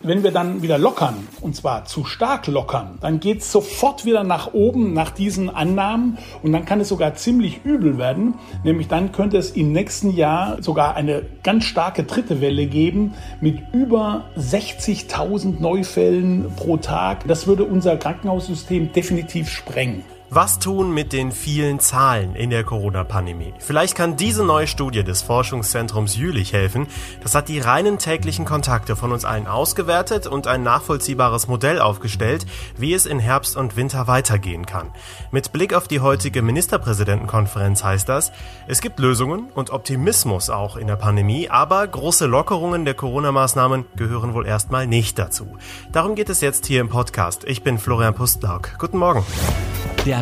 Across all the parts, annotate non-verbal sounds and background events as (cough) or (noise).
Wenn wir dann wieder lockern, und zwar zu stark lockern, dann geht es sofort wieder nach oben nach diesen Annahmen und dann kann es sogar ziemlich übel werden. Nämlich dann könnte es im nächsten Jahr sogar eine ganz starke dritte Welle geben mit über 60.000 Neufällen pro Tag. Das würde unser Krankenhaussystem definitiv sprengen. Was tun mit den vielen Zahlen in der Corona-Pandemie? Vielleicht kann diese neue Studie des Forschungszentrums Jülich helfen. Das hat die reinen täglichen Kontakte von uns allen ausgewertet und ein nachvollziehbares Modell aufgestellt, wie es in Herbst und Winter weitergehen kann. Mit Blick auf die heutige Ministerpräsidentenkonferenz heißt das, es gibt Lösungen und Optimismus auch in der Pandemie, aber große Lockerungen der Corona-Maßnahmen gehören wohl erstmal nicht dazu. Darum geht es jetzt hier im Podcast. Ich bin Florian Pustlauk. Guten Morgen. Der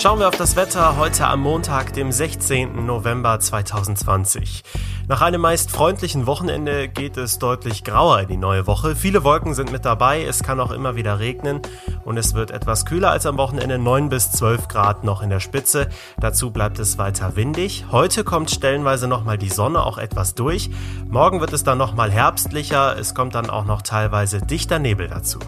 Schauen wir auf das Wetter heute am Montag, dem 16. November 2020. Nach einem meist freundlichen Wochenende geht es deutlich grauer in die neue Woche. Viele Wolken sind mit dabei, es kann auch immer wieder regnen und es wird etwas kühler als am Wochenende, 9 bis 12 Grad noch in der Spitze. Dazu bleibt es weiter windig. Heute kommt stellenweise nochmal die Sonne auch etwas durch. Morgen wird es dann nochmal herbstlicher, es kommt dann auch noch teilweise dichter Nebel dazu.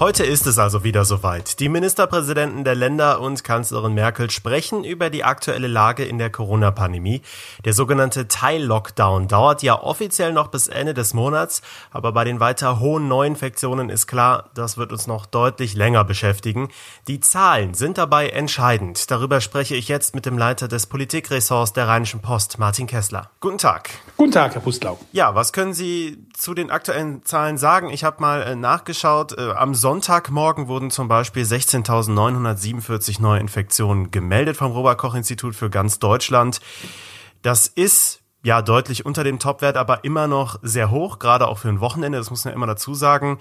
Heute ist es also wieder soweit. Die Ministerpräsidenten der Länder und Kanzlerin Merkel sprechen über die aktuelle Lage in der Corona-Pandemie. Der sogenannte Teil-Lockdown dauert ja offiziell noch bis Ende des Monats, aber bei den weiter hohen Neuinfektionen ist klar, das wird uns noch deutlich länger beschäftigen. Die Zahlen sind dabei entscheidend. Darüber spreche ich jetzt mit dem Leiter des Politikressorts der Rheinischen Post, Martin Kessler. Guten Tag. Guten Tag, Herr Pustlau. Ja, was können Sie zu den aktuellen Zahlen sagen? Ich habe mal äh, nachgeschaut. Äh, am Sonntagmorgen wurden zum Beispiel 16.947 neue Infektionen gemeldet vom Robert-Koch-Institut für ganz Deutschland. Das ist ja deutlich unter dem Topwert, aber immer noch sehr hoch, gerade auch für ein Wochenende, das muss man immer dazu sagen.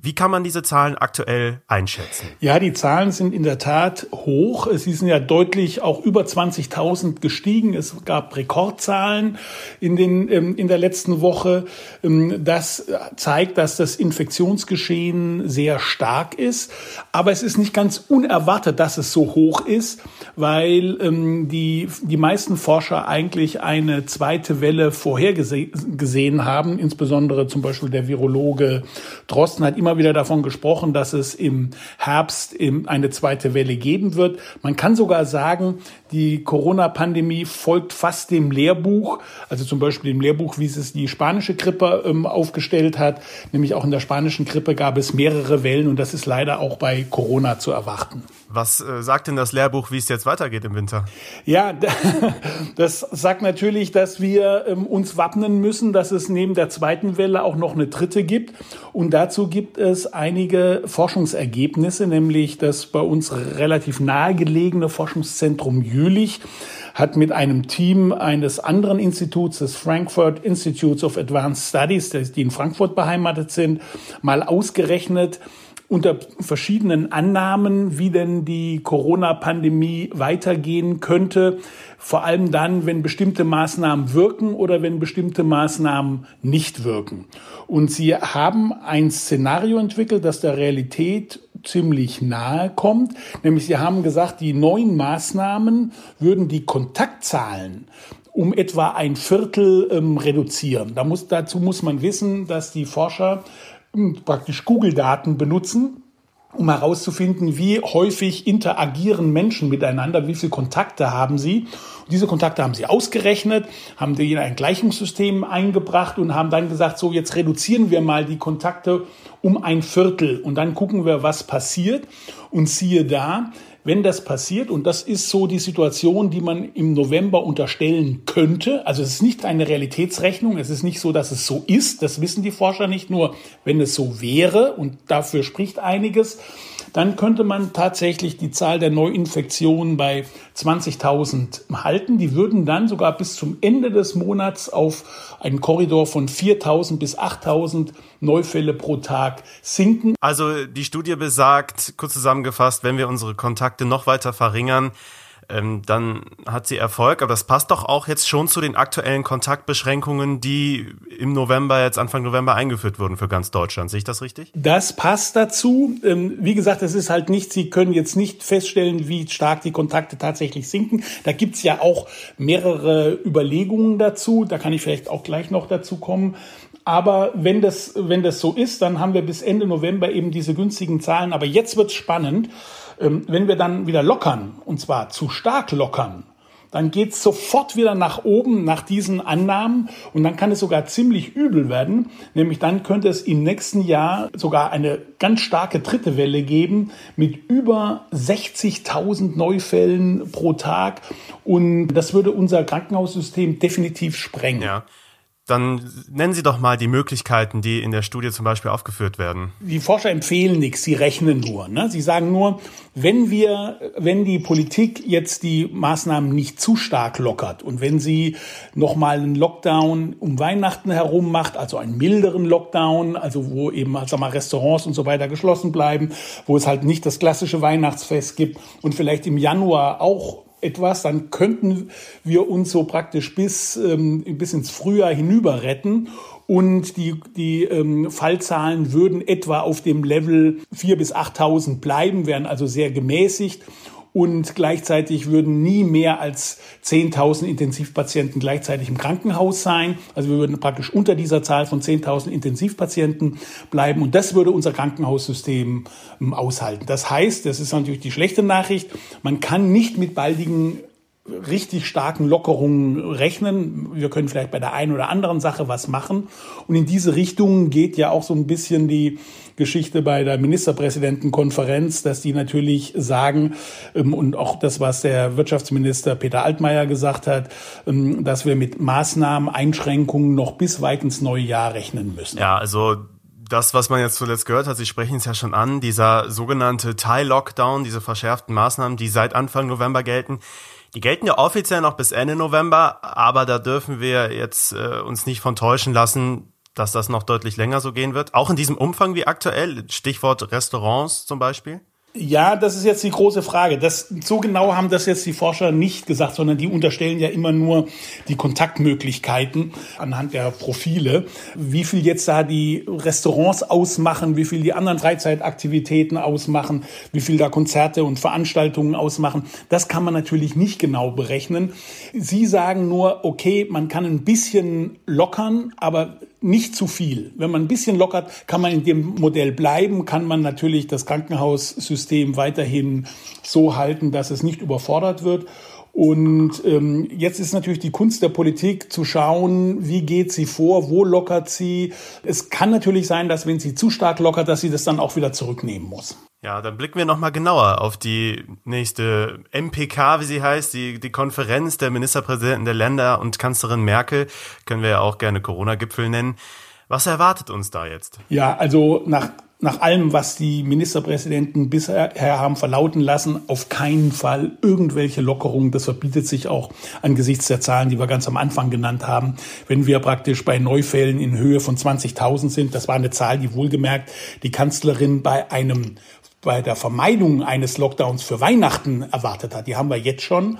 Wie kann man diese Zahlen aktuell einschätzen? Ja, die Zahlen sind in der Tat hoch. Sie sind ja deutlich auch über 20.000 gestiegen. Es gab Rekordzahlen in, den, ähm, in der letzten Woche. Ähm, das zeigt, dass das Infektionsgeschehen sehr stark ist. Aber es ist nicht ganz unerwartet, dass es so hoch ist, weil ähm, die, die meisten Forscher eigentlich eine zweite Welle vorhergesehen haben. Insbesondere zum Beispiel der Virologe Drosten hat immer immer wieder davon gesprochen, dass es im Herbst eine zweite Welle geben wird. Man kann sogar sagen, die Corona-Pandemie folgt fast dem Lehrbuch, also zum Beispiel dem Lehrbuch, wie es die spanische Grippe ähm, aufgestellt hat. Nämlich auch in der spanischen Grippe gab es mehrere Wellen und das ist leider auch bei Corona zu erwarten. Was äh, sagt denn das Lehrbuch, wie es jetzt weitergeht im Winter? Ja, (laughs) das sagt natürlich, dass wir ähm, uns wappnen müssen, dass es neben der zweiten Welle auch noch eine dritte gibt. Und dazu gibt es einige Forschungsergebnisse, nämlich das bei uns relativ nahegelegene Forschungszentrum Jülich hat mit einem Team eines anderen Instituts, des Frankfurt Institutes of Advanced Studies, die in Frankfurt beheimatet sind, mal ausgerechnet, unter verschiedenen Annahmen, wie denn die Corona-Pandemie weitergehen könnte. Vor allem dann, wenn bestimmte Maßnahmen wirken oder wenn bestimmte Maßnahmen nicht wirken. Und sie haben ein Szenario entwickelt, das der Realität ziemlich nahe kommt. Nämlich sie haben gesagt, die neuen Maßnahmen würden die Kontaktzahlen um etwa ein Viertel ähm, reduzieren. Da muss, dazu muss man wissen, dass die Forscher praktisch Google-Daten benutzen, um herauszufinden, wie häufig interagieren Menschen miteinander, wie viele Kontakte haben sie. Und diese Kontakte haben sie ausgerechnet, haben die in ein Gleichungssystem eingebracht und haben dann gesagt, so jetzt reduzieren wir mal die Kontakte um ein Viertel und dann gucken wir, was passiert. Und siehe da, wenn das passiert, und das ist so die Situation, die man im November unterstellen könnte, also es ist nicht eine Realitätsrechnung, es ist nicht so, dass es so ist, das wissen die Forscher nicht, nur wenn es so wäre, und dafür spricht einiges, dann könnte man tatsächlich die Zahl der Neuinfektionen bei 20.000 halten. Die würden dann sogar bis zum Ende des Monats auf einen Korridor von 4.000 bis 8.000 Neufälle pro Tag sinken. Also die Studie besagt, kurz zusammengefasst, wenn wir unsere Kontakte noch weiter verringern, ähm, dann hat sie Erfolg. Aber das passt doch auch jetzt schon zu den aktuellen Kontaktbeschränkungen, die im November, jetzt Anfang November eingeführt wurden für ganz Deutschland. Sehe ich das richtig? Das passt dazu. Ähm, wie gesagt, es ist halt nicht, Sie können jetzt nicht feststellen, wie stark die Kontakte tatsächlich sinken. Da gibt's ja auch mehrere Überlegungen dazu. Da kann ich vielleicht auch gleich noch dazu kommen. Aber wenn das, wenn das so ist, dann haben wir bis Ende November eben diese günstigen Zahlen. Aber jetzt wird's spannend. Ähm, wenn wir dann wieder lockern, und zwar zu stark lockern, dann geht's sofort wieder nach oben nach diesen Annahmen und dann kann es sogar ziemlich übel werden. Nämlich dann könnte es im nächsten Jahr sogar eine ganz starke dritte Welle geben mit über 60.000 Neufällen pro Tag und das würde unser Krankenhaussystem definitiv sprengen. Ja. Dann nennen Sie doch mal die Möglichkeiten, die in der Studie zum Beispiel aufgeführt werden. Die Forscher empfehlen nichts, sie rechnen nur. Ne? Sie sagen nur, wenn wir, wenn die Politik jetzt die Maßnahmen nicht zu stark lockert und wenn sie nochmal einen Lockdown um Weihnachten herum macht, also einen milderen Lockdown, also wo eben also mal Restaurants und so weiter geschlossen bleiben, wo es halt nicht das klassische Weihnachtsfest gibt und vielleicht im Januar auch etwas, dann könnten wir uns so praktisch bis, ähm, bis ins Frühjahr hinüber retten. Und die, die ähm, Fallzahlen würden etwa auf dem Level 4.000 bis 8.000 bleiben, wären also sehr gemäßigt und gleichzeitig würden nie mehr als 10.000 Intensivpatienten gleichzeitig im Krankenhaus sein. Also wir würden praktisch unter dieser Zahl von 10.000 Intensivpatienten bleiben und das würde unser Krankenhaussystem ähm, aushalten. Das heißt, das ist natürlich die schlechte Nachricht, man kann nicht mit baldigen richtig starken Lockerungen rechnen. Wir können vielleicht bei der einen oder anderen Sache was machen. Und in diese Richtung geht ja auch so ein bisschen die Geschichte bei der Ministerpräsidentenkonferenz, dass die natürlich sagen, ähm, und auch das, was der Wirtschaftsminister Peter Altmaier gesagt hat, ähm, dass wir mit Maßnahmen, Einschränkungen noch bis weit ins neue Jahr rechnen müssen. Ja, also das, was man jetzt zuletzt gehört hat, Sie sprechen es ja schon an, dieser sogenannte Teil-Lockdown, diese verschärften Maßnahmen, die seit Anfang November gelten, die gelten ja offiziell noch bis Ende November, aber da dürfen wir jetzt äh, uns nicht von täuschen lassen, dass das noch deutlich länger so gehen wird. Auch in diesem Umfang wie aktuell. Stichwort Restaurants zum Beispiel. Ja, das ist jetzt die große Frage. Das, so genau haben das jetzt die Forscher nicht gesagt, sondern die unterstellen ja immer nur die Kontaktmöglichkeiten anhand der Profile. Wie viel jetzt da die Restaurants ausmachen, wie viel die anderen Freizeitaktivitäten ausmachen, wie viel da Konzerte und Veranstaltungen ausmachen, das kann man natürlich nicht genau berechnen. Sie sagen nur, okay, man kann ein bisschen lockern, aber nicht zu viel. Wenn man ein bisschen lockert, kann man in dem Modell bleiben, kann man natürlich das Krankenhaussystem weiterhin so halten, dass es nicht überfordert wird. Und ähm, jetzt ist natürlich die Kunst der Politik zu schauen, wie geht sie vor, wo lockert sie. Es kann natürlich sein, dass wenn sie zu stark lockert, dass sie das dann auch wieder zurücknehmen muss. Ja, dann blicken wir nochmal genauer auf die nächste MPK, wie sie heißt, die, die Konferenz der Ministerpräsidenten der Länder und Kanzlerin Merkel, können wir ja auch gerne Corona-Gipfel nennen. Was erwartet uns da jetzt? Ja, also nach, nach allem, was die Ministerpräsidenten bisher haben verlauten lassen, auf keinen Fall irgendwelche Lockerungen. Das verbietet sich auch angesichts der Zahlen, die wir ganz am Anfang genannt haben. Wenn wir praktisch bei Neufällen in Höhe von 20.000 sind, das war eine Zahl, die wohlgemerkt die Kanzlerin bei einem bei der Vermeidung eines Lockdowns für Weihnachten erwartet hat. Die haben wir jetzt schon.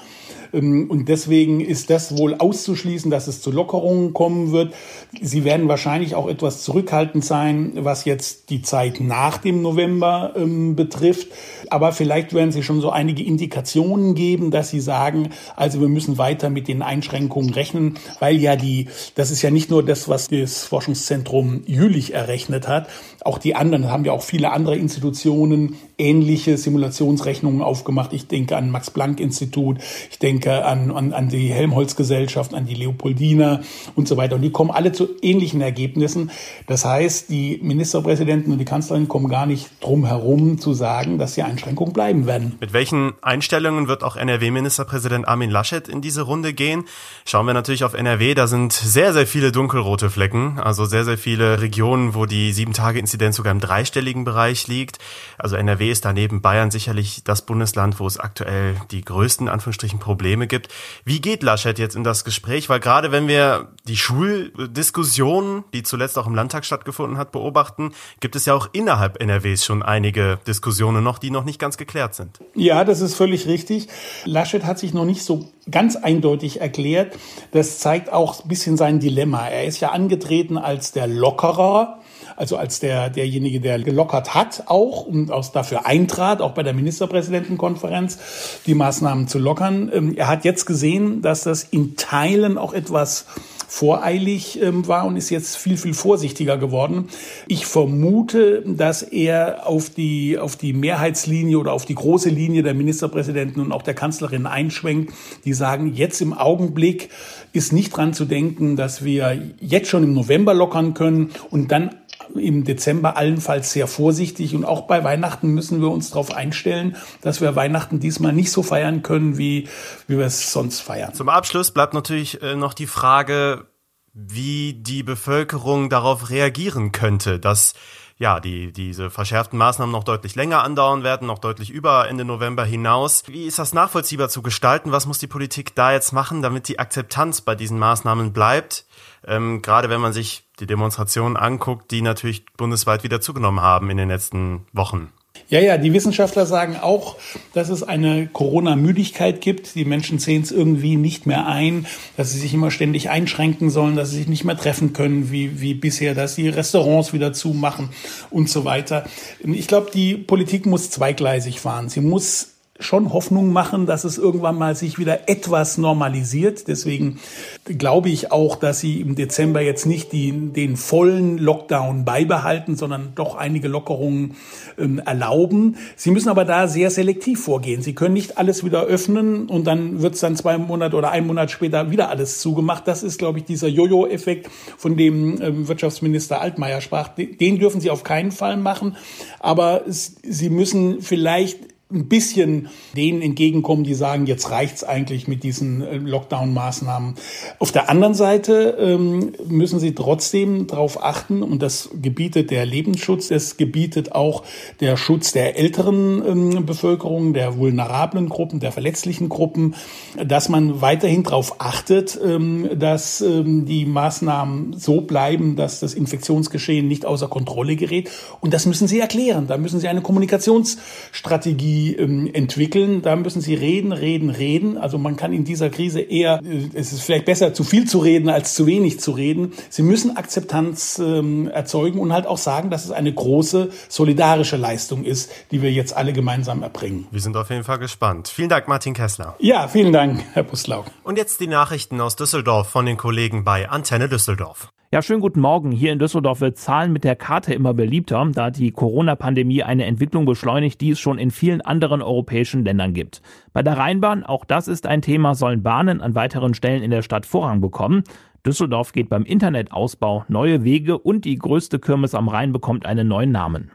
Ähm, und deswegen ist das wohl auszuschließen, dass es zu Lockerungen kommen wird. Sie werden wahrscheinlich auch etwas zurückhaltend sein, was jetzt die Zeit nach dem November ähm, betrifft. Aber vielleicht werden Sie schon so einige Indikationen geben, dass Sie sagen, also wir müssen weiter mit den Einschränkungen rechnen, weil ja die, das ist ja nicht nur das, was das Forschungszentrum Jülich errechnet hat. Auch die anderen haben ja auch viele andere Institutionen ähnliche Simulationsrechnungen aufgemacht. Ich denke an Max-Planck-Institut, ich denke an, an, an die Helmholtz-Gesellschaft, an die Leopoldina und so weiter. Und die kommen alle zu ähnlichen Ergebnissen. Das heißt, die Ministerpräsidenten und die Kanzlerin kommen gar nicht drum herum zu sagen, dass die Einschränkungen bleiben werden. Mit welchen Einstellungen wird auch NRW-Ministerpräsident Armin Laschet in diese Runde gehen? Schauen wir natürlich auf NRW, da sind sehr, sehr viele dunkelrote Flecken, also sehr, sehr viele Regionen, wo die Sieben-Tage-Inzidenz sogar im dreistelligen Bereich liegt. Also NRW Ist daneben Bayern sicherlich das Bundesland, wo es aktuell die größten Anführungsstrichen Probleme gibt. Wie geht Laschet jetzt in das Gespräch? Weil gerade wenn wir die Schuldiskussion, die zuletzt auch im Landtag stattgefunden hat, beobachten, gibt es ja auch innerhalb NRWs schon einige Diskussionen noch, die noch nicht ganz geklärt sind. Ja, das ist völlig richtig. Laschet hat sich noch nicht so ganz eindeutig erklärt. Das zeigt auch ein bisschen sein Dilemma. Er ist ja angetreten als der Lockerer also als der, derjenige, der gelockert hat auch und aus dafür eintrat, auch bei der Ministerpräsidentenkonferenz, die Maßnahmen zu lockern. Ähm, er hat jetzt gesehen, dass das in Teilen auch etwas voreilig ähm, war und ist jetzt viel, viel vorsichtiger geworden. Ich vermute, dass er auf die, auf die Mehrheitslinie oder auf die große Linie der Ministerpräsidenten und auch der Kanzlerin einschwenkt, die sagen, jetzt im Augenblick ist nicht dran zu denken, dass wir jetzt schon im November lockern können und dann im Dezember allenfalls sehr vorsichtig und auch bei Weihnachten müssen wir uns darauf einstellen, dass wir Weihnachten diesmal nicht so feiern können, wie, wie wir es sonst feiern. Zum Abschluss bleibt natürlich äh, noch die Frage, wie die Bevölkerung darauf reagieren könnte, dass ja, die, diese verschärften Maßnahmen noch deutlich länger andauern werden, noch deutlich über Ende November hinaus. Wie ist das nachvollziehbar zu gestalten? Was muss die Politik da jetzt machen, damit die Akzeptanz bei diesen Maßnahmen bleibt? Ähm, gerade wenn man sich die Demonstrationen anguckt, die natürlich bundesweit wieder zugenommen haben in den letzten Wochen. Ja, ja, die Wissenschaftler sagen auch, dass es eine Corona-Müdigkeit gibt. Die Menschen sehen es irgendwie nicht mehr ein, dass sie sich immer ständig einschränken sollen, dass sie sich nicht mehr treffen können wie, wie bisher, dass die Restaurants wieder zumachen und so weiter. Ich glaube, die Politik muss zweigleisig fahren. Sie muss schon Hoffnung machen, dass es irgendwann mal sich wieder etwas normalisiert. Deswegen glaube ich auch, dass sie im Dezember jetzt nicht die, den vollen Lockdown beibehalten, sondern doch einige Lockerungen ähm, erlauben. Sie müssen aber da sehr selektiv vorgehen. Sie können nicht alles wieder öffnen und dann wird es dann zwei Monate oder ein Monat später wieder alles zugemacht. Das ist, glaube ich, dieser Jojo-Effekt, von dem ähm, Wirtschaftsminister Altmaier sprach. Den dürfen Sie auf keinen Fall machen. Aber Sie müssen vielleicht ein bisschen denen entgegenkommen, die sagen, jetzt reicht's eigentlich mit diesen äh, Lockdown-Maßnahmen. Auf der anderen Seite ähm, müssen sie trotzdem darauf achten, und das gebietet der Lebensschutz, das gebietet auch der Schutz der älteren ähm, Bevölkerung, der vulnerablen Gruppen, der verletzlichen Gruppen, dass man weiterhin darauf achtet, ähm, dass ähm, die Maßnahmen so bleiben, dass das Infektionsgeschehen nicht außer Kontrolle gerät. Und das müssen sie erklären. Da müssen sie eine Kommunikationsstrategie die ähm, entwickeln. Da müssen sie reden, reden, reden. Also man kann in dieser Krise eher, äh, es ist vielleicht besser, zu viel zu reden als zu wenig zu reden. Sie müssen Akzeptanz ähm, erzeugen und halt auch sagen, dass es eine große solidarische Leistung ist, die wir jetzt alle gemeinsam erbringen. Wir sind auf jeden Fall gespannt. Vielen Dank, Martin Kessler. Ja, vielen Dank, Herr Buslau. Und jetzt die Nachrichten aus Düsseldorf von den Kollegen bei Antenne Düsseldorf. Ja, schönen guten Morgen. Hier in Düsseldorf wird Zahlen mit der Karte immer beliebter, da die Corona-Pandemie eine Entwicklung beschleunigt, die es schon in vielen anderen europäischen Ländern gibt. Bei der Rheinbahn, auch das ist ein Thema, sollen Bahnen an weiteren Stellen in der Stadt Vorrang bekommen. Düsseldorf geht beim Internetausbau neue Wege und die größte Kirmes am Rhein bekommt einen neuen Namen.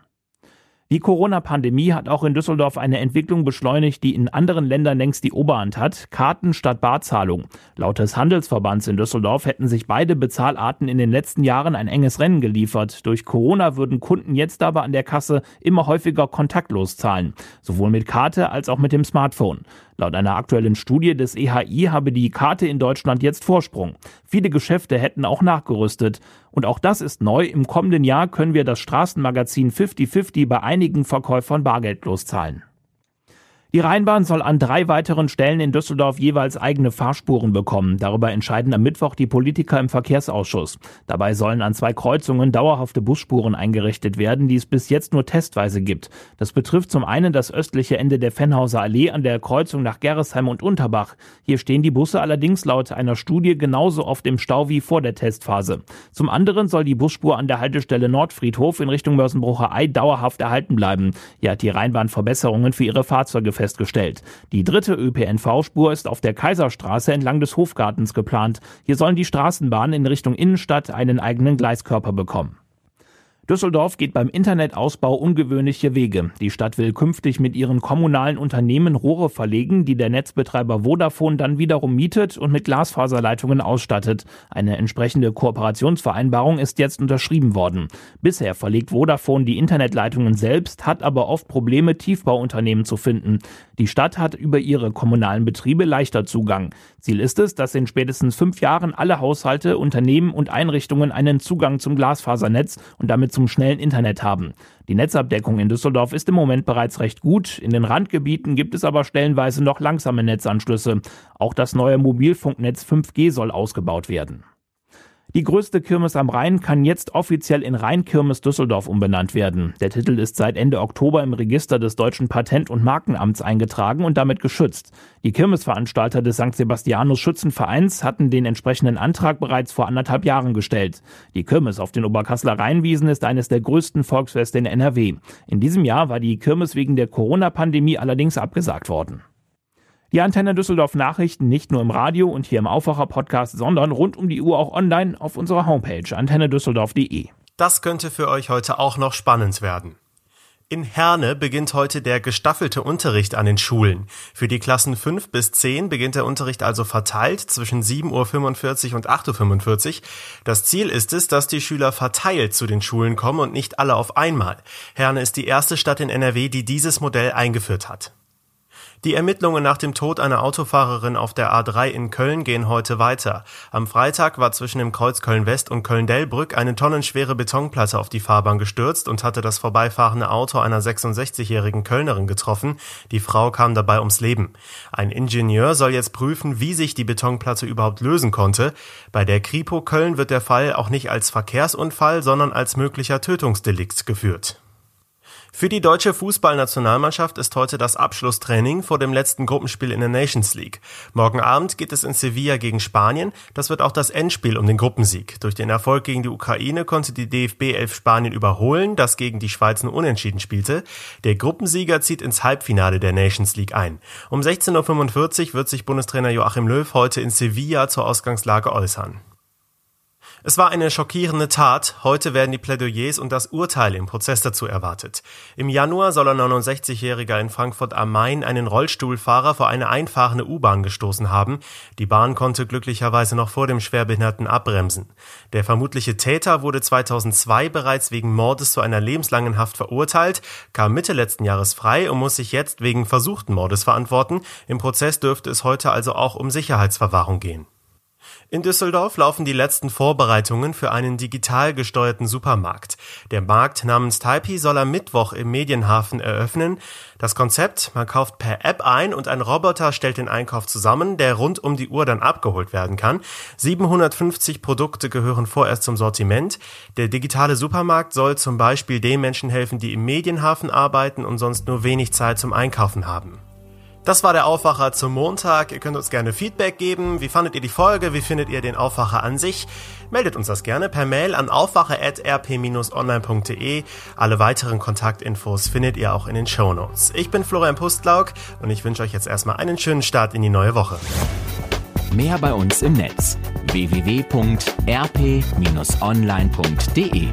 Die Corona-Pandemie hat auch in Düsseldorf eine Entwicklung beschleunigt, die in anderen Ländern längst die Oberhand hat. Karten statt Barzahlung. Laut des Handelsverbands in Düsseldorf hätten sich beide Bezahlarten in den letzten Jahren ein enges Rennen geliefert. Durch Corona würden Kunden jetzt aber an der Kasse immer häufiger kontaktlos zahlen. Sowohl mit Karte als auch mit dem Smartphone. Laut einer aktuellen Studie des EHI habe die Karte in Deutschland jetzt Vorsprung. Viele Geschäfte hätten auch nachgerüstet. Und auch das ist neu. Im kommenden Jahr können wir das Straßenmagazin 50-50 bei einigen Verkäufern bargeldlos zahlen. Die Rheinbahn soll an drei weiteren Stellen in Düsseldorf jeweils eigene Fahrspuren bekommen. Darüber entscheiden am Mittwoch die Politiker im Verkehrsausschuss. Dabei sollen an zwei Kreuzungen dauerhafte Busspuren eingerichtet werden, die es bis jetzt nur testweise gibt. Das betrifft zum einen das östliche Ende der Fennhauser Allee an der Kreuzung nach Gerresheim und Unterbach. Hier stehen die Busse allerdings laut einer Studie genauso oft im Stau wie vor der Testphase. Zum anderen soll die Busspur an der Haltestelle Nordfriedhof in Richtung Mörsenbrucher Ei dauerhaft erhalten bleiben. Hier hat die Rheinbahn Verbesserungen für ihre Fahrzeuge festgestellt. Die dritte ÖPNV-Spur ist auf der Kaiserstraße entlang des Hofgartens geplant. Hier sollen die Straßenbahnen in Richtung Innenstadt einen eigenen Gleiskörper bekommen. Düsseldorf geht beim Internetausbau ungewöhnliche Wege. Die Stadt will künftig mit ihren kommunalen Unternehmen Rohre verlegen, die der Netzbetreiber Vodafone dann wiederum mietet und mit Glasfaserleitungen ausstattet. Eine entsprechende Kooperationsvereinbarung ist jetzt unterschrieben worden. Bisher verlegt Vodafone die Internetleitungen selbst, hat aber oft Probleme, Tiefbauunternehmen zu finden. Die Stadt hat über ihre kommunalen Betriebe leichter Zugang. Ziel ist es, dass in spätestens fünf Jahren alle Haushalte, Unternehmen und Einrichtungen einen Zugang zum Glasfasernetz und damit zum schnellen Internet haben. Die Netzabdeckung in Düsseldorf ist im Moment bereits recht gut. In den Randgebieten gibt es aber stellenweise noch langsame Netzanschlüsse. Auch das neue Mobilfunknetz 5G soll ausgebaut werden. Die größte Kirmes am Rhein kann jetzt offiziell in Rheinkirmes Düsseldorf umbenannt werden. Der Titel ist seit Ende Oktober im Register des Deutschen Patent- und Markenamts eingetragen und damit geschützt. Die Kirmesveranstalter des St. Sebastianus Schützenvereins hatten den entsprechenden Antrag bereits vor anderthalb Jahren gestellt. Die Kirmes auf den Oberkasseler Rheinwiesen ist eines der größten Volksfeste in NRW. In diesem Jahr war die Kirmes wegen der Corona-Pandemie allerdings abgesagt worden. Die Antenne Düsseldorf Nachrichten nicht nur im Radio und hier im Aufwacher Podcast, sondern rund um die Uhr auch online auf unserer Homepage antennedüsseldorf.de. Das könnte für euch heute auch noch spannend werden. In Herne beginnt heute der gestaffelte Unterricht an den Schulen. Für die Klassen 5 bis 10 beginnt der Unterricht also verteilt zwischen 7.45 Uhr und 8.45 Uhr. Das Ziel ist es, dass die Schüler verteilt zu den Schulen kommen und nicht alle auf einmal. Herne ist die erste Stadt in NRW, die dieses Modell eingeführt hat. Die Ermittlungen nach dem Tod einer Autofahrerin auf der A3 in Köln gehen heute weiter. Am Freitag war zwischen dem Kreuz Köln-West und Köln-Dellbrück eine tonnenschwere Betonplatte auf die Fahrbahn gestürzt und hatte das vorbeifahrende Auto einer 66-jährigen Kölnerin getroffen. Die Frau kam dabei ums Leben. Ein Ingenieur soll jetzt prüfen, wie sich die Betonplatte überhaupt lösen konnte. Bei der Kripo Köln wird der Fall auch nicht als Verkehrsunfall, sondern als möglicher Tötungsdelikt geführt. Für die deutsche Fußballnationalmannschaft ist heute das Abschlusstraining vor dem letzten Gruppenspiel in der Nations League. Morgen Abend geht es in Sevilla gegen Spanien. Das wird auch das Endspiel um den Gruppensieg. Durch den Erfolg gegen die Ukraine konnte die DFB 11 Spanien überholen, das gegen die Schweiz nur unentschieden spielte. Der Gruppensieger zieht ins Halbfinale der Nations League ein. Um 16.45 Uhr wird sich Bundestrainer Joachim Löw heute in Sevilla zur Ausgangslage äußern. Es war eine schockierende Tat. Heute werden die Plädoyers und das Urteil im Prozess dazu erwartet. Im Januar soll ein 69-Jähriger in Frankfurt am Main einen Rollstuhlfahrer vor eine einfahrende U-Bahn gestoßen haben. Die Bahn konnte glücklicherweise noch vor dem Schwerbehinderten abbremsen. Der vermutliche Täter wurde 2002 bereits wegen Mordes zu einer lebenslangen Haft verurteilt, kam Mitte letzten Jahres frei und muss sich jetzt wegen versuchten Mordes verantworten. Im Prozess dürfte es heute also auch um Sicherheitsverwahrung gehen. In Düsseldorf laufen die letzten Vorbereitungen für einen digital gesteuerten Supermarkt. Der Markt namens Taipi soll am Mittwoch im Medienhafen eröffnen. Das Konzept, man kauft per App ein und ein Roboter stellt den Einkauf zusammen, der rund um die Uhr dann abgeholt werden kann. 750 Produkte gehören vorerst zum Sortiment. Der digitale Supermarkt soll zum Beispiel den Menschen helfen, die im Medienhafen arbeiten und sonst nur wenig Zeit zum Einkaufen haben. Das war der Aufwacher zum Montag. Ihr könnt uns gerne Feedback geben. Wie fandet ihr die Folge? Wie findet ihr den Aufwacher an sich? Meldet uns das gerne per Mail an aufwacher.rp-online.de. Alle weiteren Kontaktinfos findet ihr auch in den Show Notes. Ich bin Florian Pustlauk und ich wünsche euch jetzt erstmal einen schönen Start in die neue Woche. Mehr bei uns im Netz www.rp-online.de